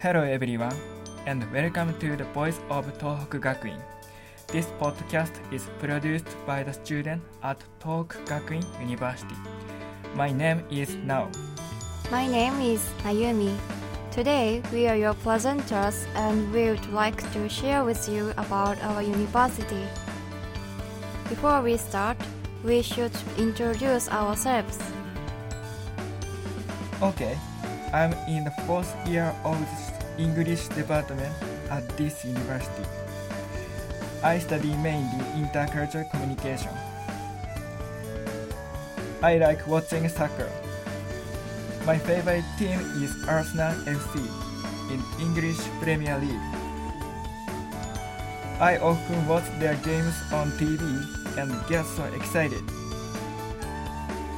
Hello everyone, and welcome to the Voice of Tohoku Gakuin. This podcast is produced by the student at Tohoku Gakuin University. My name is Nao. My name is Ayumi. Today we are your presenters and we would like to share with you about our university. Before we start, we should introduce ourselves. Okay, I'm in the fourth year of English department at this university. I study mainly intercultural communication. I like watching soccer. My favorite team is Arsenal FC in English Premier League. I often watch their games on TV and get so excited.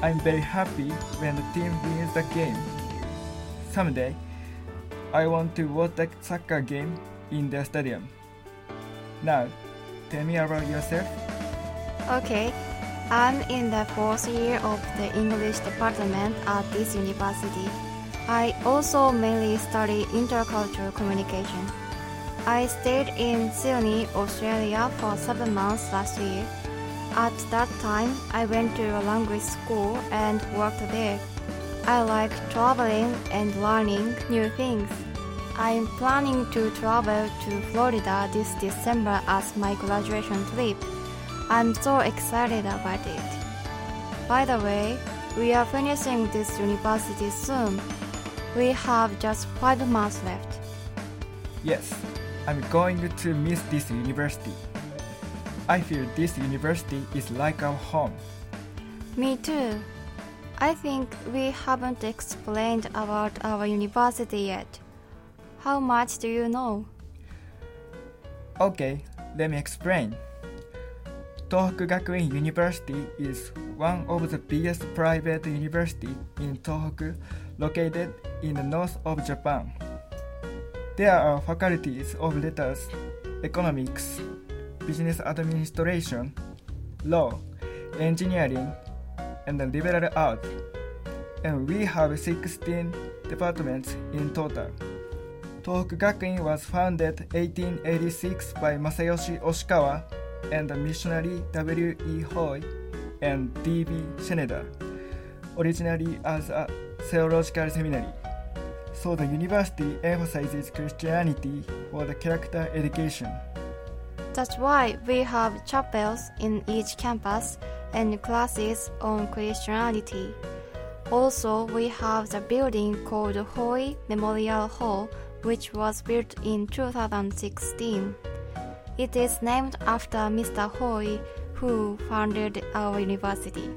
I'm very happy when the team wins the game. Someday, I want to watch the soccer game in the stadium. Now, tell me about yourself. Okay, I'm in the fourth year of the English department at this university. I also mainly study intercultural communication. I stayed in Sydney, Australia for seven months last year. At that time, I went to a language school and worked there. I like traveling and learning new things. I'm planning to travel to Florida this December as my graduation trip. I'm so excited about it. By the way, we are finishing this university soon. We have just five months left. Yes, I'm going to miss this university. I feel this university is like our home. Me too. I think we haven't explained about our university yet. How much do you know? Okay, let me explain. Tohoku Gakuin University is one of the biggest private university in Tohoku located in the north of Japan. There are faculties of letters, economics, business administration, law, engineering, and liberal arts. And we have 16 departments in total. Tohoku Gakuin was founded 1886 by Masayoshi Oshikawa and the missionary W. E. Hoy and D. B. Schneder, originally as a theological seminary. So the university emphasizes Christianity for the character education. That's why we have chapels in each campus and classes on Christianity. Also, we have the building called Hoy Memorial Hall, which was built in 2016. It is named after Mr. Hoy, who founded our university.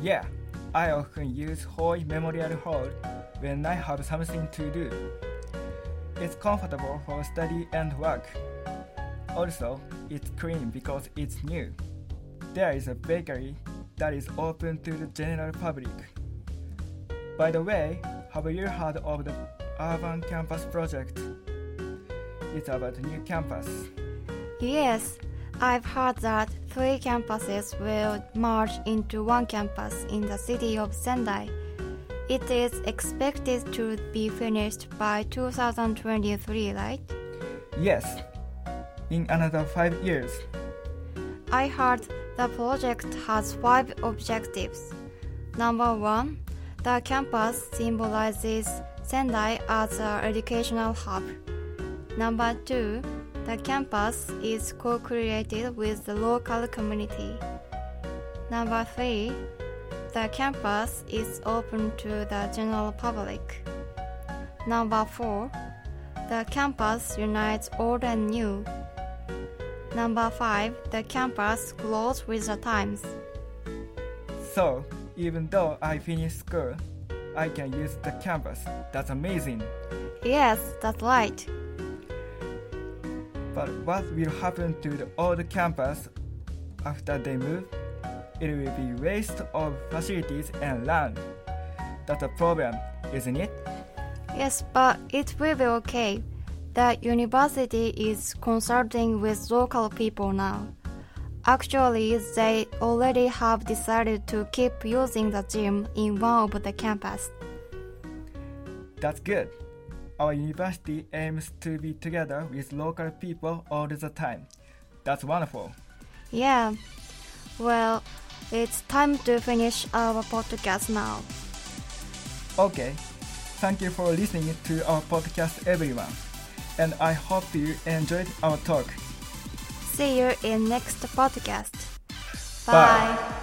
Yeah, I often use Hoy Memorial Hall when I have something to do. It's comfortable for study and work. Also, it's clean because it's new. There is a bakery that is open to the general public. By the way, have you heard of the Urban Campus Project? It's about a new campus. Yes, I've heard that three campuses will merge into one campus in the city of Sendai. It is expected to be finished by 2023, right? Yes, in another five years. I heard the project has five objectives. Number one, the campus symbolizes Sendai as an educational hub. Number two, the campus is co created with the local community. Number three, the campus is open to the general public. Number four, the campus unites old and new. Number five, the campus grows with the times. So, even though I finish school, I can use the campus. That's amazing. Yes, that's right. But what will happen to the old campus after they move? It will be waste of facilities and land. That's a problem, isn't it? Yes, but it will be okay. The university is consulting with local people now. Actually, they already have decided to keep using the gym in one of the campus. That's good. our university aims to be together with local people all the time. That's wonderful. Yeah. Well, it's time to finish our podcast now. Okay. Thank you for listening to our podcast, everyone. And I hope you enjoyed our talk. See you in next podcast. Bye. Bye.